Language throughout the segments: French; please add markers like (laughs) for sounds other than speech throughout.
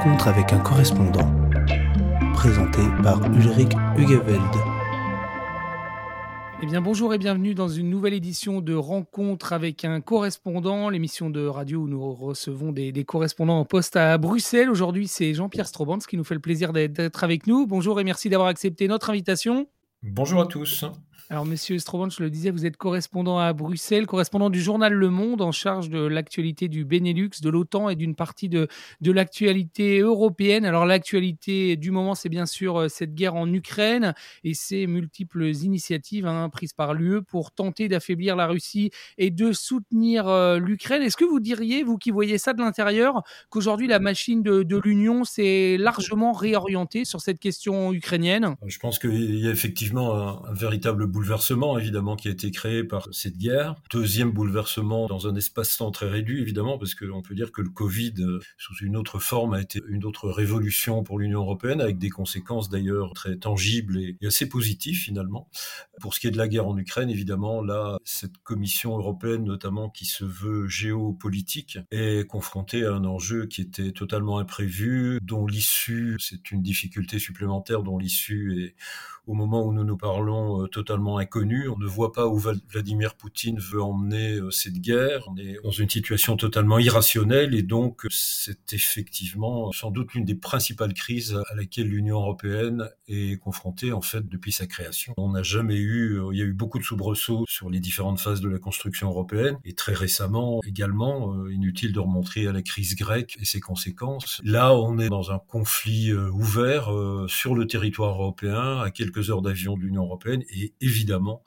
rencontre avec un correspondant. Présenté par Ulrich Hugeveld. Eh bien, bonjour et bienvenue dans une nouvelle édition de Rencontre avec un correspondant, l'émission de radio où nous recevons des, correspondants en poste à Bruxelles. Aujourd'hui, c'est Jean-Pierre Strobans qui nous fait le plaisir d'être avec nous. Bonjour et merci d'avoir accepté notre invitation. Bonjour à tous. Alors, monsieur Strobon, je le disais, vous êtes correspondant à Bruxelles, correspondant du journal Le Monde en charge de l'actualité du Benelux, de l'OTAN et d'une partie de, de l'actualité européenne. Alors, l'actualité du moment, c'est bien sûr euh, cette guerre en Ukraine et ces multiples initiatives hein, prises par l'UE pour tenter d'affaiblir la Russie et de soutenir euh, l'Ukraine. Est-ce que vous diriez, vous qui voyez ça de l'intérieur, qu'aujourd'hui la machine de, de l'Union s'est largement réorientée sur cette question ukrainienne? Je pense qu'il y a effectivement un, un véritable bouleversement évidemment qui a été créé par cette guerre. Deuxième bouleversement dans un espace-temps très réduit évidemment parce qu'on peut dire que le Covid euh, sous une autre forme a été une autre révolution pour l'Union européenne avec des conséquences d'ailleurs très tangibles et, assez positives finalement. Pour ce qui est de la guerre en Ukraine évidemment là cette Commission européenne notamment qui se veut géopolitique est confrontée à un enjeu qui était totalement imprévu dont l'issue c'est une difficulté supplémentaire dont l'issue est au moment où nous nous parlons euh, totalement. On ne voit pas où Vladimir Poutine veut emmener euh, cette guerre. On est dans une situation totalement irrationnelle et donc c'est effectivement sans doute l'une des principales crises à laquelle l'Union européenne est confrontée en fait depuis sa création. On n'a jamais eu, euh, il y a eu beaucoup de soubresauts sur les différentes phases de la construction européenne et très récemment également, euh, inutile de remontrer à la crise grecque et ses conséquences. Là, on est dans un conflit ouvert sur le territoire européen à quelques heures d'avion de l'Union européenne et évidemment évidemment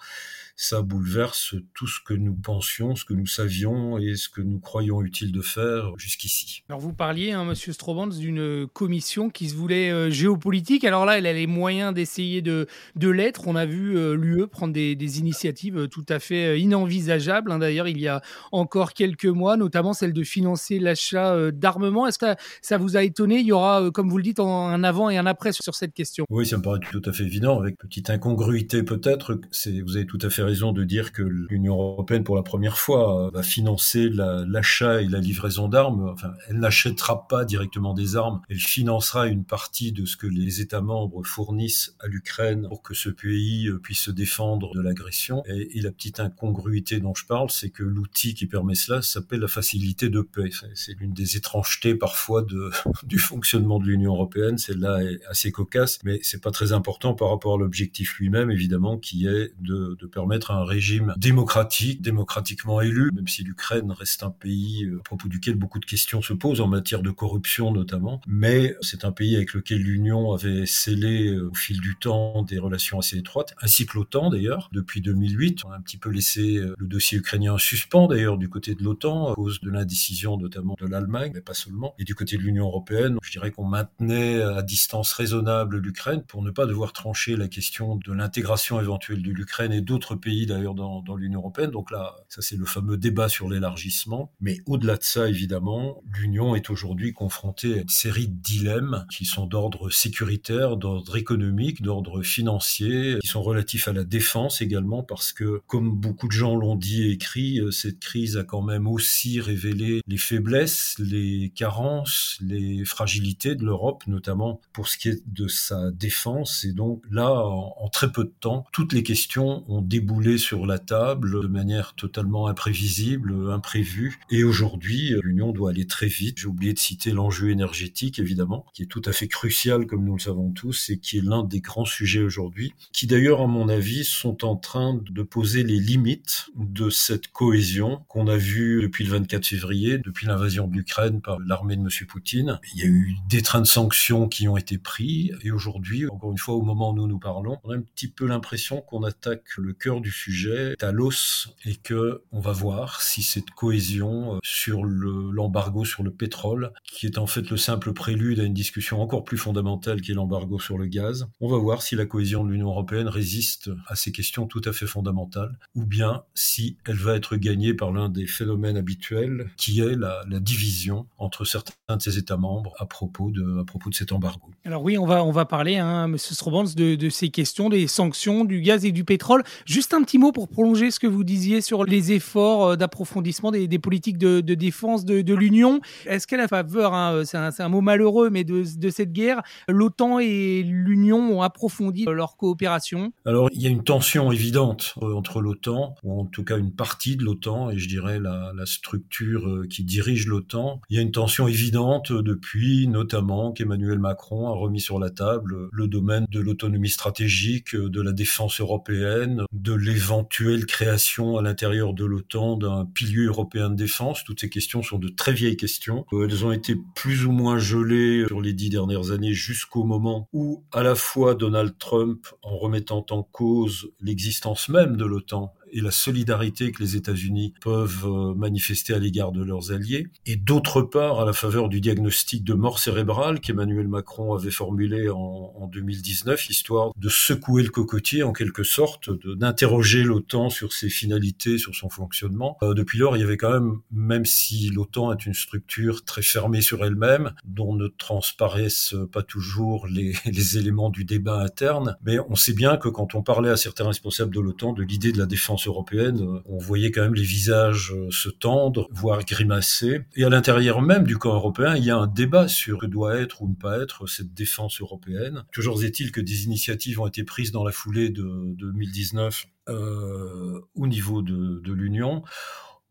ça bouleverse tout ce que nous pensions, ce que nous savions et ce que nous croyons utile de faire jusqu'ici. Alors vous parliez, hein, Monsieur Strobans, d'une commission qui se voulait euh, géopolitique. Alors là, elle a les moyens d'essayer de, de l'être. On a vu euh, l'UE prendre des, initiatives euh, tout à fait inenvisageables. Hein. D'ailleurs, il y a encore quelques mois, notamment celle de financer l'achat d'armement. Est-ce que ça vous a étonné? Il y aura, comme vous le dites, un avant et un après sur cette question. Oui, ça me paraît tout à fait évident, avec petite incongruité peut-être. Vous avez tout à fait raison de dire que l'Union européenne, pour la première fois, va financer l'achat et la livraison d'armes. Enfin, elle n'achètera pas directement des armes, elle financera une partie de ce que les États membres fournissent à l'Ukraine pour que ce pays euh, puisse se défendre de l'agression. Et, la petite incongruité dont je parle, c'est que l'outil qui permet cela s'appelle la facilité de paix. C'est l'une des étrangetés parfois (laughs) du fonctionnement de l'Union européenne. Celle-là est assez cocasse, mais c'est pas très important par rapport à l'objectif lui-même, évidemment, qui est de permettre un régime démocratique, démocratiquement élu, même si l'Ukraine reste un pays euh, à propos duquel beaucoup de questions se posent en matière de corruption notamment. Mais c'est un pays avec lequel l'Union avait scellé euh, au fil du temps des relations assez étroites, ainsi que l'OTAN d'ailleurs. Depuis 2008, on a un petit peu laissé euh, le dossier ukrainien en suspens d'ailleurs du côté de l'OTAN à cause de l'indécision notamment de l'Allemagne, mais pas seulement. Et du côté de l'Union européenne, je dirais qu'on maintenait à distance raisonnable l'Ukraine pour ne pas devoir trancher la question de l'intégration éventuelle de l'Ukraine et d'autres pays d'ailleurs dans, l'Union européenne. Donc là, ça c'est le fameux débat sur l'élargissement. Mais au-delà de ça, évidemment, l'Union est aujourd'hui confrontée à une série de dilemmes qui sont d'ordre sécuritaire, d'ordre économique, d'ordre financier, qui sont relatifs à la défense également, parce que comme beaucoup de gens l'ont dit et écrit, euh, cette crise a quand même aussi révélé les faiblesses, les carences, les fragilités de l'Europe, notamment pour ce qui est de sa défense. Et donc là, en, très peu de temps, toutes les questions ont déboulé sur la table de manière totalement imprévisible, imprévue. Et aujourd'hui, l'Union doit aller très vite. J'ai oublié de citer l'enjeu énergétique, évidemment, qui est tout à fait crucial, comme nous le savons tous, et qui est l'un des grands sujets aujourd'hui, qui d'ailleurs, à mon avis, sont en train de poser les limites de cette cohésion qu'on a vue depuis le 24 février, depuis l'invasion de l'Ukraine par l'armée de M. Poutine. Il y a eu des trains de sanctions qui ont été pris, et aujourd'hui, encore une fois, au moment où nous nous parlons, on a un petit peu l'impression qu'on attaque le cœur du sujet est à l'os et que on va voir si cette cohésion euh, sur l'embargo sur le pétrole, qui est en fait le simple prélude à une discussion encore plus fondamentale qui est l'embargo sur le gaz, on va voir si la cohésion de l'Union européenne résiste à ces questions tout à fait fondamentales, ou bien si elle va être gagnée par l'un des phénomènes habituels, qui est la, division entre certains de ses États membres à propos de, à propos de cet embargo. Alors oui, on va, on va parler, hein, Monsieur Strobans, de, de ces questions, des sanctions, du gaz et du pétrole. Juste Un petit mot pour prolonger ce que vous disiez sur les efforts d'approfondissement des, politiques de, défense de, l'Union. Est-ce qu'à la faveur, hein, c'est un, mot malheureux, mais de, cette guerre, l'OTAN et l'Union ont approfondi leur coopération? Alors, il y a une tension évidente entre l'OTAN, ou en tout cas une partie de l'OTAN, et je dirais la, la structure qui dirige l'OTAN. Il y a une tension évidente depuis notamment qu'Emmanuel Macron a remis sur la table le domaine de l'autonomie stratégique, de la défense européenne, de l'éventuelle création à l'intérieur de l'OTAN d'un pilier européen de défense. Toutes ces questions sont de très vieilles questions. Elles ont été plus ou moins gelées sur les dix dernières années jusqu'au moment où à la fois Donald Trump, en remettant en cause l'existence même de l'OTAN, et la solidarité que les États-Unis peuvent euh, manifester à l'égard de leurs alliés, et d'autre part à la faveur du diagnostic de mort cérébrale qu'Emmanuel Macron avait formulé en, en, 2019, histoire de secouer le cocotier en quelque sorte, d'interroger l'OTAN sur ses finalités, sur son fonctionnement. Euh, depuis lors, il y avait quand même, même si l'OTAN est une structure très fermée sur elle-même, dont ne transparaissent pas toujours les éléments du débat interne, mais on sait bien que quand on parlait à certains responsables de l'OTAN de l'idée de la défense européenne, on voyait quand même les visages euh, se tendre, voire grimacer. Et à l'intérieur même du camp européen, il y a un débat sur que doit être ou ne pas être cette défense européenne. Toujours est-il que des initiatives ont été prises dans la foulée de, 2019 euh, au niveau de, l'Union.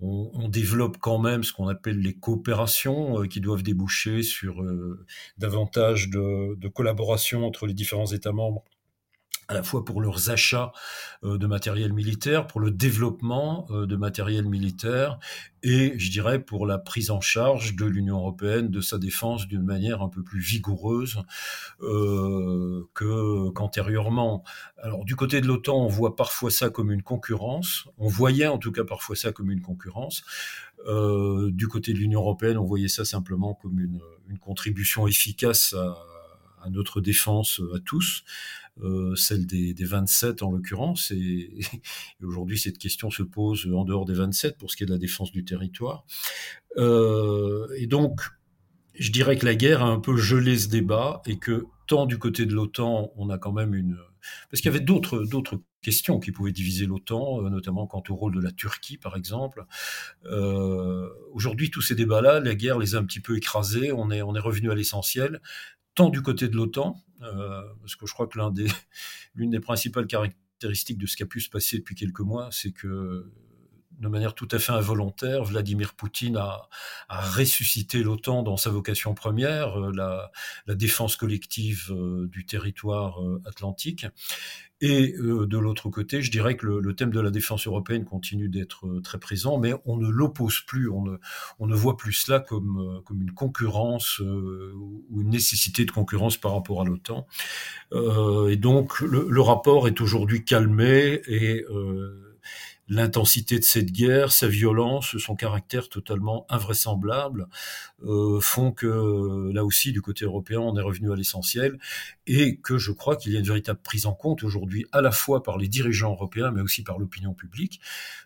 On, développe quand même ce qu'on appelle les coopérations euh, qui doivent déboucher sur davantage de, de, collaboration entre les différents États membres à la fois pour leurs achats euh, de matériel militaire, pour le développement euh, de matériel militaire et, je dirais, pour la prise en charge de l'Union européenne de sa défense d'une manière un peu plus vigoureuse euh, qu'antérieurement. Alors, du côté de l'OTAN, on voit parfois ça comme une concurrence. On voyait en tout cas parfois ça comme une concurrence. du côté de l'Union européenne, on voyait ça simplement comme une, contribution efficace à notre défense à tous. Euh, celle des, des, 27 en l'occurrence. (laughs) Et, aujourd'hui, cette question se pose en dehors des 27 pour ce qui est de la défense du territoire. Euh, et donc, je dirais que la guerre a un peu gelé ce débat et que tant du côté de l'OTAN, on a quand même une... Parce qu'il y avait d'autres, questions qui pouvaient diviser l'OTAN, euh, notamment quant au rôle de la Turquie, par exemple. Aujourd'hui, tous ces débats-là, la guerre les a un petit peu écrasés. On est, on est revenu à l'essentiel tant du côté de l'OTAN, euh, parce que je crois que (laughs) l'une des, des principales caractéristiques de ce qui a pu se passer depuis quelques mois, c'est que de manière tout à fait involontaire, Vladimir Poutine a, a ressuscité l'OTAN dans sa vocation première, euh, la, la défense collective euh, du territoire atlantique. Et euh, de l'autre côté, je dirais que le, thème de la défense européenne continue d'être euh, très présent, mais on ne l'oppose plus, on ne, on ne voit plus cela comme, euh, comme une concurrence ou une nécessité de concurrence par rapport à l'OTAN. et donc le, le rapport est aujourd'hui calmé et l'intensité de cette guerre, sa violence, son caractère totalement invraisemblable euh, font que là aussi, du côté européen, on est revenu à l'essentiel et que je crois qu'il y a une véritable prise en compte aujourd'hui, à la fois par les dirigeants européens, mais aussi par l'opinion publique,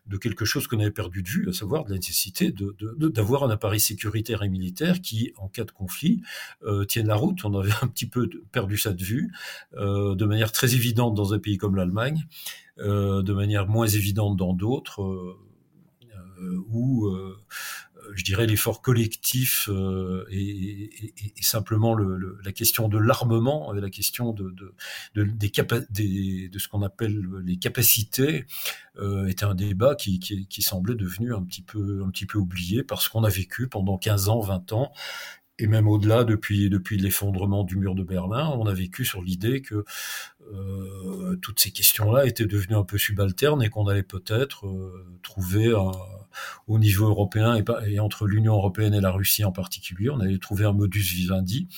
de quelque chose qu'on avait perdu de vue, à savoir de la nécessité d'avoir de, un appareil sécuritaire et militaire qui, en cas de conflit, euh, tienne la route. On avait (laughs) un petit peu perdu ça de vue, euh, de manière très évidente dans un pays comme l'Allemagne. Euh, de manière moins évidente dans d'autres, euh, euh, où je dirais l'effort collectif et, simplement le, la question de l'armement, la question de, de, de, des, de ce qu'on appelle les capacités était un débat qui, qui, qui, semblait devenu un petit peu un petit peu oublié parce qu'on a vécu pendant 15 ans, 20 ans et même au-delà, depuis, depuis l'effondrement du mur de Berlin, on a vécu sur l'idée que euh, toutes ces questions-là étaient devenues un peu subalternes et qu'on allait peut-être euh, trouver au niveau européen et, et entre l'Union européenne et la Russie en particulier, on allait trouver un modus vivendi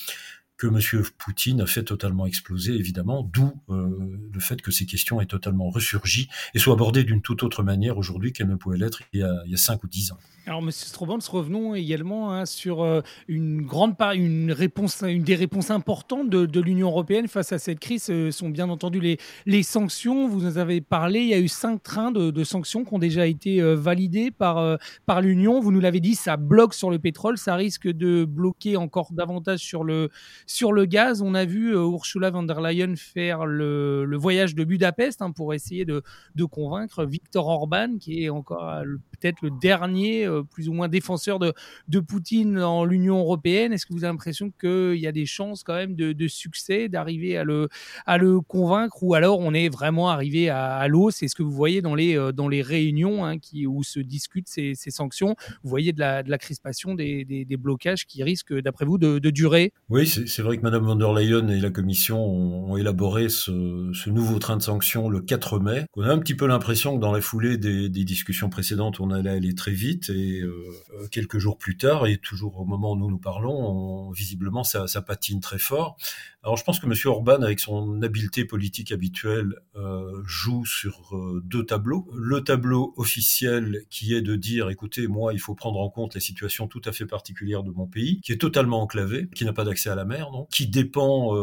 que M. Poutine a fait totalement exploser, évidemment, d'où euh, le fait que ces questions aient totalement ressurgi et soient abordées d'une toute autre manière aujourd'hui qu'elles ne pouvaient l'être il, il, y a cinq ou dix ans. Alors, M. Strobans, revenons également hein, sur euh, une grande part, une réponse, une des réponses importantes de, l'Union européenne face à cette crise Ce sont bien entendu les, sanctions. Vous en avez parlé, il y a eu cinq trains de, sanctions qui ont déjà été euh, validés par, par l'Union. Vous nous l'avez dit, ça bloque sur le pétrole, ça risque de bloquer encore davantage sur le, Sur le gaz, on a vu Ursula von der Leyen faire le, le voyage de Budapest hein, pour essayer de, de, convaincre Viktor Orban, qui est encore peut-être le dernier, plus ou moins défenseur de, Poutine en l'Union européenne. Est-ce que vous avez l'impression qu'il y a des chances quand même de, succès, d'arriver à le, convaincre, ou alors on est vraiment arrivé à, à l'eau C'est ce que vous voyez dans les, dans les réunions hein, où se discutent ces, sanctions. Vous voyez de la, crispation, des, blocages qui risquent, d'après vous, de, durer? Oui, c'est vrai que Mme von der Leyen et la Commission ont, élaboré ce, nouveau train de sanctions le 4 mai. On a un petit peu l'impression que dans la foulée des, discussions précédentes, on allait aller très vite euh, quelques jours plus tard, et toujours au moment où nous nous parlons, on, visiblement ça, patine très fort. Alors je pense que M. Orban, avec son habileté politique habituelle, euh, joue sur euh, deux tableaux. Le tableau officiel qui est de dire, écoutez, moi, il faut prendre en compte la situation tout à fait particulière de mon pays, qui est totalement enclavé, qui n'a pas d'accès à la mer, non qui dépend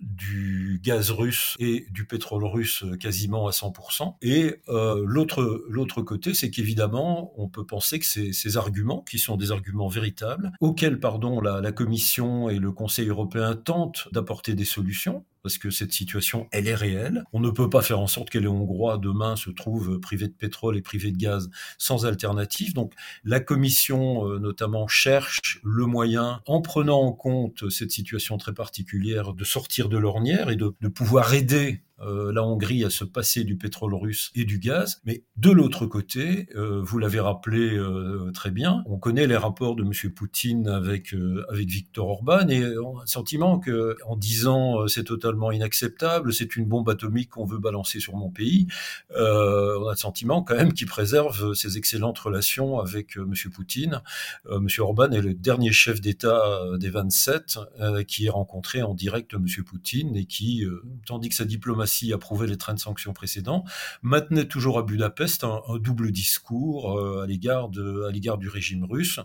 du gaz russe et du pétrole russe quasiment à 100%. Et l'autre l'autre côté, c'est qu'évidemment, on peut penser que ces, arguments, qui sont des arguments véritables, auxquels, pardon, la, Commission et le Conseil européen tentent d'apporter des solutions, parce que cette situation, elle est réelle. On ne peut pas faire en sorte que les Hongrois demain se trouvent privés de pétrole et privés de gaz sans alternative. Donc la Commission, euh, notamment, cherche le moyen, en prenant en compte cette situation très particulière, de sortir de l'ornière et de pouvoir aider euh, la Hongrie à se passer du pétrole russe et du gaz. Mais de l'autre côté, euh, vous l'avez rappelé euh, très bien, on connaît les rapports de M. Poutine avec avec Viktor Orban et on a le sentiment que en disant c'est totalement inacceptable, c'est une bombe atomique qu'on veut balancer sur mon pays, on a le sentiment quand même qu'il préserve ses excellentes relations avec M. Poutine. M. Orban est le dernier chef d'État des 27 qui est rencontré en direct M. Poutine et qui, tandis que sa diplomatie approuvé les trains de sanctions précédents, maintenait toujours à Budapest un, double discours euh, à l'égard du régime russe,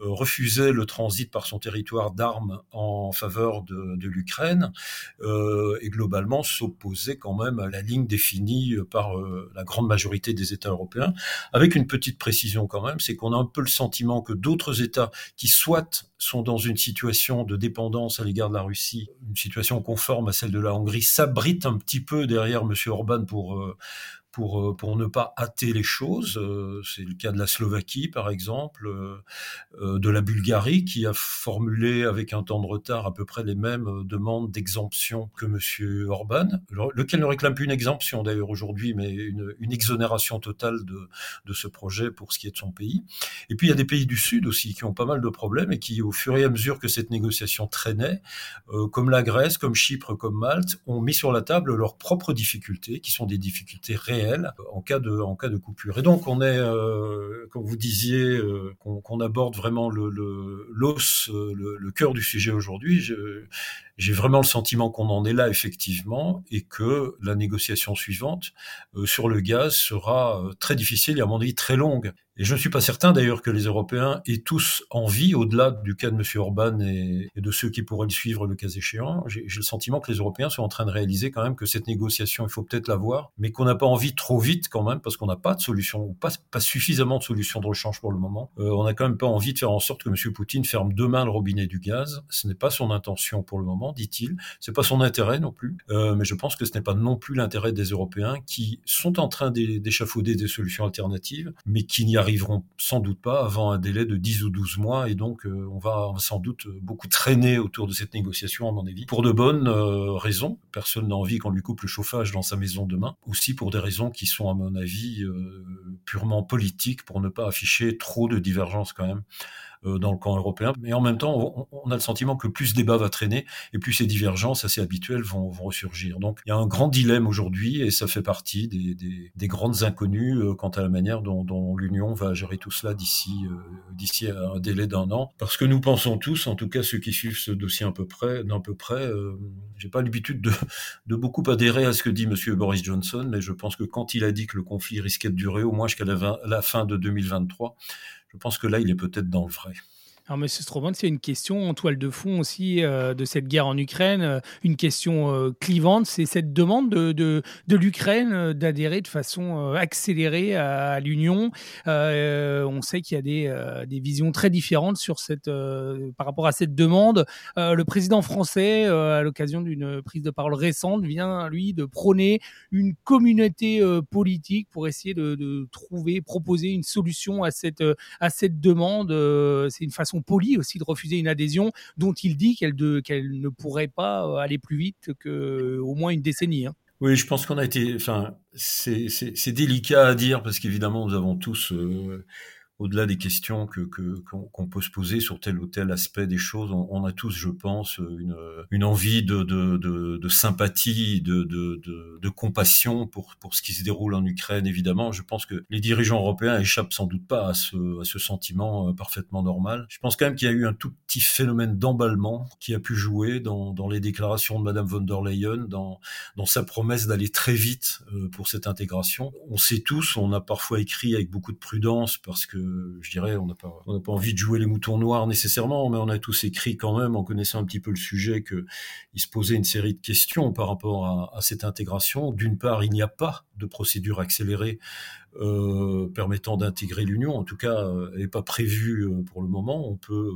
euh, refusait le transit par son territoire d'armes en faveur de, de l'Ukraine euh, et globalement s'opposait quand même à la ligne définie par la grande majorité des États européens, avec une petite précision quand même, c'est qu'on a un peu le sentiment que d'autres États qui soit sont dans une situation de dépendance à l'égard de la Russie, une situation conforme à celle de la Hongrie, s'abritent un petit peu derrière M. Orban pour, euh, pour, euh, pour ne pas hâter les choses. Euh, c'est le cas de la Slovaquie, par exemple, euh, de la Bulgarie, qui a formulé avec un temps de retard à peu près les mêmes demandes d'exemption que M. Orban, lequel ne réclame plus une exemption d'ailleurs aujourd'hui, mais une, exonération totale de ce projet pour ce qui est de son pays. Et puis il y a des pays du Sud aussi qui ont pas mal de problèmes et qui, au fur et à mesure que cette négociation traînait, comme la Grèce, comme Chypre, comme Malte, ont mis sur la table leurs propres difficultés, qui sont des difficultés réelles en cas de en cas de coupure. Et donc on est, euh, comme vous disiez, euh, qu'on aborde vraiment l'os, euh, le, cœur du sujet aujourd'hui. J'ai vraiment le sentiment qu'on en est là effectivement et que la négociation suivante euh, sur le gaz sera euh, très difficile et à mon avis très longue. Et je ne suis pas certain d'ailleurs que les Européens aient tous envie, au-delà du cas de M. Orban et, de ceux qui pourraient le suivre le cas échéant, j'ai le sentiment que les Européens sont en train de réaliser quand même que cette négociation, il faut peut-être l'avoir, mais qu'on n'a pas envie trop vite quand même, parce qu'on n'a pas de solution, ou pas, pas suffisamment de solutions de rechange pour le moment. Euh, on n'a quand même pas envie de faire en sorte que M. Poutine ferme demain le robinet du gaz. Ce n'est pas son intention pour le moment dit-il. C'est pas son intérêt non plus, euh, mais je pense que ce n'est pas non plus l'intérêt des Européens qui sont en train d'échafauder des solutions alternatives, mais qui n'y arriveront sans doute pas avant un délai de 10 ou 12 mois, et donc euh, on, va, sans doute beaucoup traîner autour de cette négociation, à mon avis, pour de bonnes euh, raisons. Personne n'a envie qu'on lui coupe le chauffage dans sa maison demain, aussi pour des raisons qui sont, à mon avis, purement politiques, pour ne pas afficher trop de divergences quand même dans le camp européen. Mais en même temps, on, a le sentiment que plus ce débat va traîner et plus ces divergences assez habituelles vont, vont ressurgir. Donc il y a un grand dilemme aujourd'hui et ça fait partie des, des, des grandes inconnues euh, quant à la manière dont, dont l'Union va gérer tout cela d'ici euh, d'ici un délai d'un an. Parce que nous pensons tous, en tout cas ceux qui suivent ce dossier un peu près, d'un peu près, euh, j'ai pas l'habitude de, de beaucoup adhérer à ce que dit Monsieur Boris Johnson, mais je pense que quand il a dit que le conflit risquait de durer au moins jusqu'à la fin de 2023, je pense que là, il est peut-être dans le vrai. Alors, M. Stroman, c'est une question en toile de fond aussi euh, de cette guerre en Ukraine, euh, une question euh, clivante, c'est cette demande de, de, de l'Ukraine d'adhérer de façon accélérée à, l'Union. on sait qu'il y a des, des, visions très différentes sur cette, par rapport à cette demande. le président français, à l'occasion d'une prise de parole récente, vient, lui, de prôner une communauté politique pour essayer de, de, trouver, proposer une solution à cette, à cette demande. c'est une façon poli aussi de refuser une adhésion dont il dit qu'elle ne pourrait pas euh, aller plus vite qu'au euh, moins une décennie. Hein. Oui, je pense qu'on a été. Enfin, c'est délicat à dire parce qu'évidemment, nous avons tous euh, au-delà des questions que qu'on peut se poser sur tel ou tel aspect des choses, on, a tous, je pense, une, une envie de, de, de, de sympathie, de, de, de, compassion pour pour ce qui se déroule en Ukraine. Évidemment, je pense que les dirigeants européens échappent sans doute pas à ce à ce sentiment euh, parfaitement normal. Je pense quand même qu'il y a eu un tout petit phénomène d'emballement qui a pu jouer dans, dans les déclarations de Madame von der Leyen, dans dans sa promesse d'aller très vite euh, pour cette intégration. On sait tous, on a parfois écrit avec beaucoup de prudence parce que je dirais, on n'a pas, envie de jouer les moutons noirs nécessairement, mais on a tous écrit quand même, en connaissant un petit peu le sujet, que il se posait une série de questions par rapport à cette intégration. D'une part, il n'y a pas de procédure accélérée euh, permettant d'intégrer l'Union. En tout cas, euh, elle n'est pas prévue euh, pour le moment. On peut,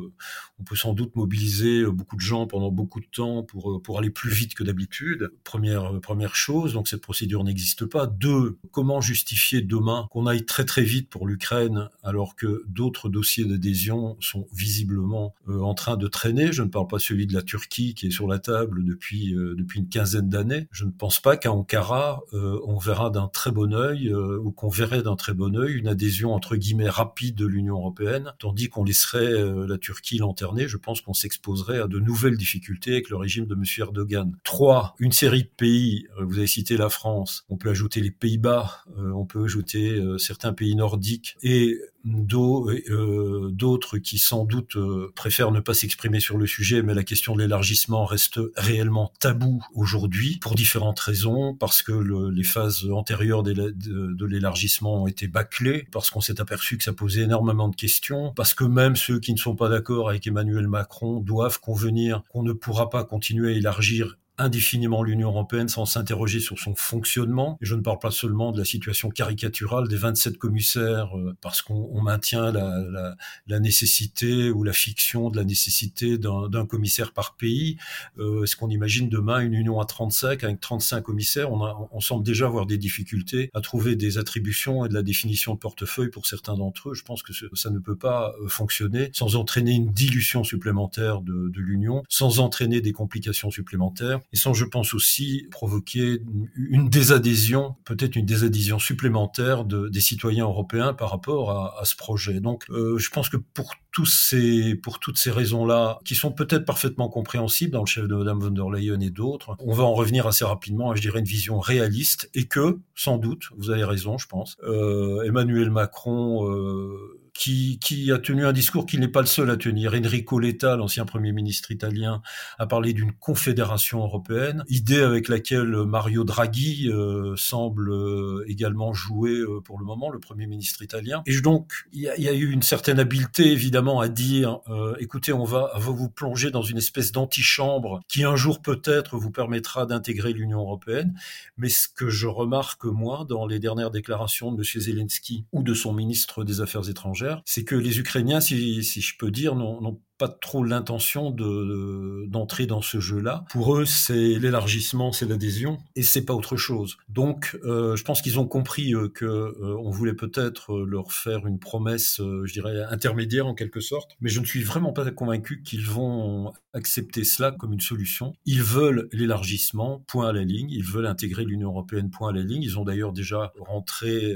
on peut sans doute mobiliser beaucoup de gens pendant beaucoup de temps pour pour aller plus vite que d'habitude. Première première chose, donc cette procédure n'existe pas. Deux, comment justifier demain qu'on aille très très vite pour l'Ukraine alors que d'autres dossiers d'adhésion sont visiblement en train de traîner? Je ne parle pas celui de la Turquie qui est sur la table depuis depuis une quinzaine d'années. Je ne pense pas qu'à Ankara on verra d'un très bon œil ou qu'on verra d'un très bon œil une adhésion entre guillemets rapide de l'Union européenne, tandis qu'on laisserait euh, la Turquie lanterner. Je pense qu'on s'exposerait à de nouvelles difficultés avec le régime de M. Erdogan. Trois, une série de pays. Euh, vous avez cité la France. On peut ajouter les Pays-Bas. Euh, on peut ajouter certains pays nordiques et d'autres qui sans doute euh, préfèrent ne pas s'exprimer sur le sujet, mais la question de l'élargissement reste réellement tabou aujourd'hui pour différentes raisons, parce que les phases antérieures de, l'élargissement ont été bâclées, parce qu'on s'est aperçu que ça posait énormément de questions, parce que même ceux qui ne sont pas d'accord avec Emmanuel Macron doivent convenir qu'on ne pourra pas continuer à élargir indéfiniment l'Union européenne sans s'interroger sur son fonctionnement. Je ne parle pas seulement de la situation caricaturale des 27 commissaires, euh, parce qu'on maintient la, la, la, nécessité ou la fiction de la nécessité d'un commissaire par pays. Euh, Est-ce qu'on imagine demain une Union à 35 avec 35 commissaires? On, a, on semble déjà avoir des difficultés à trouver des attributions et de la définition de portefeuille pour certains d'entre eux. Je pense que ça ne peut pas euh, fonctionner sans entraîner une dilution supplémentaire de, de l'Union, sans entraîner des complications supplémentaires et sans, je pense aussi, provoquer une désadhésion, peut-être une désadhésion supplémentaire de, des citoyens européens par rapport à, à ce projet. Donc, euh, je pense que pour tous ces, pour toutes ces raisons-là, qui sont peut-être parfaitement compréhensibles dans le chef de Madame von der Leyen et d'autres, on va en revenir assez rapidement à, je dirais, une vision réaliste et que, sans doute, vous avez raison, je pense, euh, Emmanuel Macron euh, qui, qui, a tenu un discours qui n'est pas le seul à tenir. Enrico Letta, l'ancien Premier ministre italien, a parlé d'une confédération européenne, idée avec laquelle Mario Draghi euh, semble euh, également jouer euh, pour le moment, le Premier ministre italien. Et donc, il y, y, a eu une certaine habileté, évidemment, à dire, écoutez, on va, va vous plonger dans une espèce d'antichambre qui un jour peut-être vous permettra d'intégrer l'Union européenne. Mais ce que je remarque, moi, dans les dernières déclarations de M. Zelensky ou de son ministre des Affaires étrangères, c'est que les Ukrainiens, si, je peux dire, n'ont pas trop l'intention de d'entrer dans ce jeu-là. Pour eux, c'est l'élargissement, c'est l'adhésion, et c'est pas autre chose. Donc, euh, je pense qu'ils ont compris euh, que euh, on voulait peut-être leur faire une promesse, je dirais intermédiaire en quelque sorte, mais je ne suis vraiment pas convaincu qu'ils vont accepter cela comme une solution. Ils veulent l'élargissement, point à la ligne. Ils veulent intégrer l'Union européenne, point à la ligne. Ils ont d'ailleurs déjà rentré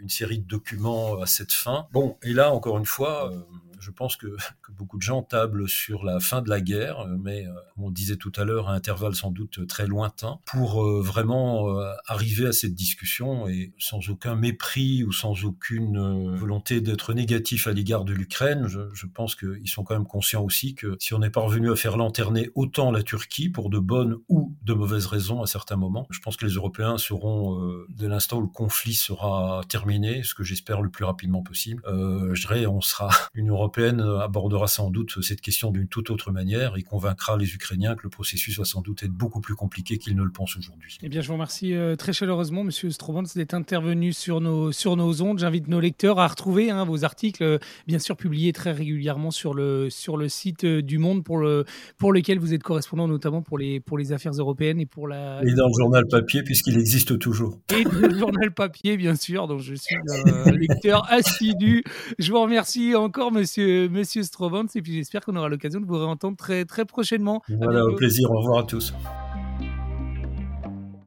une série de documents à cette fin. Bon, et là, encore une fois, je pense (laughs) que, beaucoup de gens tablent sur la fin de la guerre, euh, mais euh, comme on disait tout à l'heure, à intervalles sans doute très lointains, pour euh, vraiment arriver à cette discussion et sans aucun mépris ou sans aucune volonté d'être négatif à l'égard de l'Ukraine. Je, pense qu'ils sont quand même conscients aussi que si on n'est pas revenu à faire lanterner autant la Turquie pour de bonnes ou de mauvaises raisons à certains moments, je pense que les Européens seront, dès l'instant où le conflit sera terminé, ce que j'espère le plus rapidement possible, je dirais, on sera (laughs) une Europe européenne abordera sans doute cette question d'une toute autre manière et convaincra les Ukrainiens que le processus va sans doute être beaucoup plus compliqué qu'ils ne le pensent aujourd'hui. Eh bien, je vous remercie euh, très chaleureusement, Monsieur Stroban, d'être intervenu sur nos, sur nos ondes. J'invite nos lecteurs à retrouver hein, vos articles, euh, bien sûr publiés très régulièrement sur le, sur le site euh, du Monde pour, le, pour lequel vous êtes correspondant, notamment pour les, pour les affaires européennes et pour la. Et dans le journal papier, puisqu'il existe toujours. Et dans le journal papier, bien sûr, dont je suis un lecteur assidu. Je vous remercie encore, Monsieur, monsieur et puis j'espère qu'on aura l'occasion de vous réentendre très, très prochainement. Voilà, au plaisir. Au revoir à tous.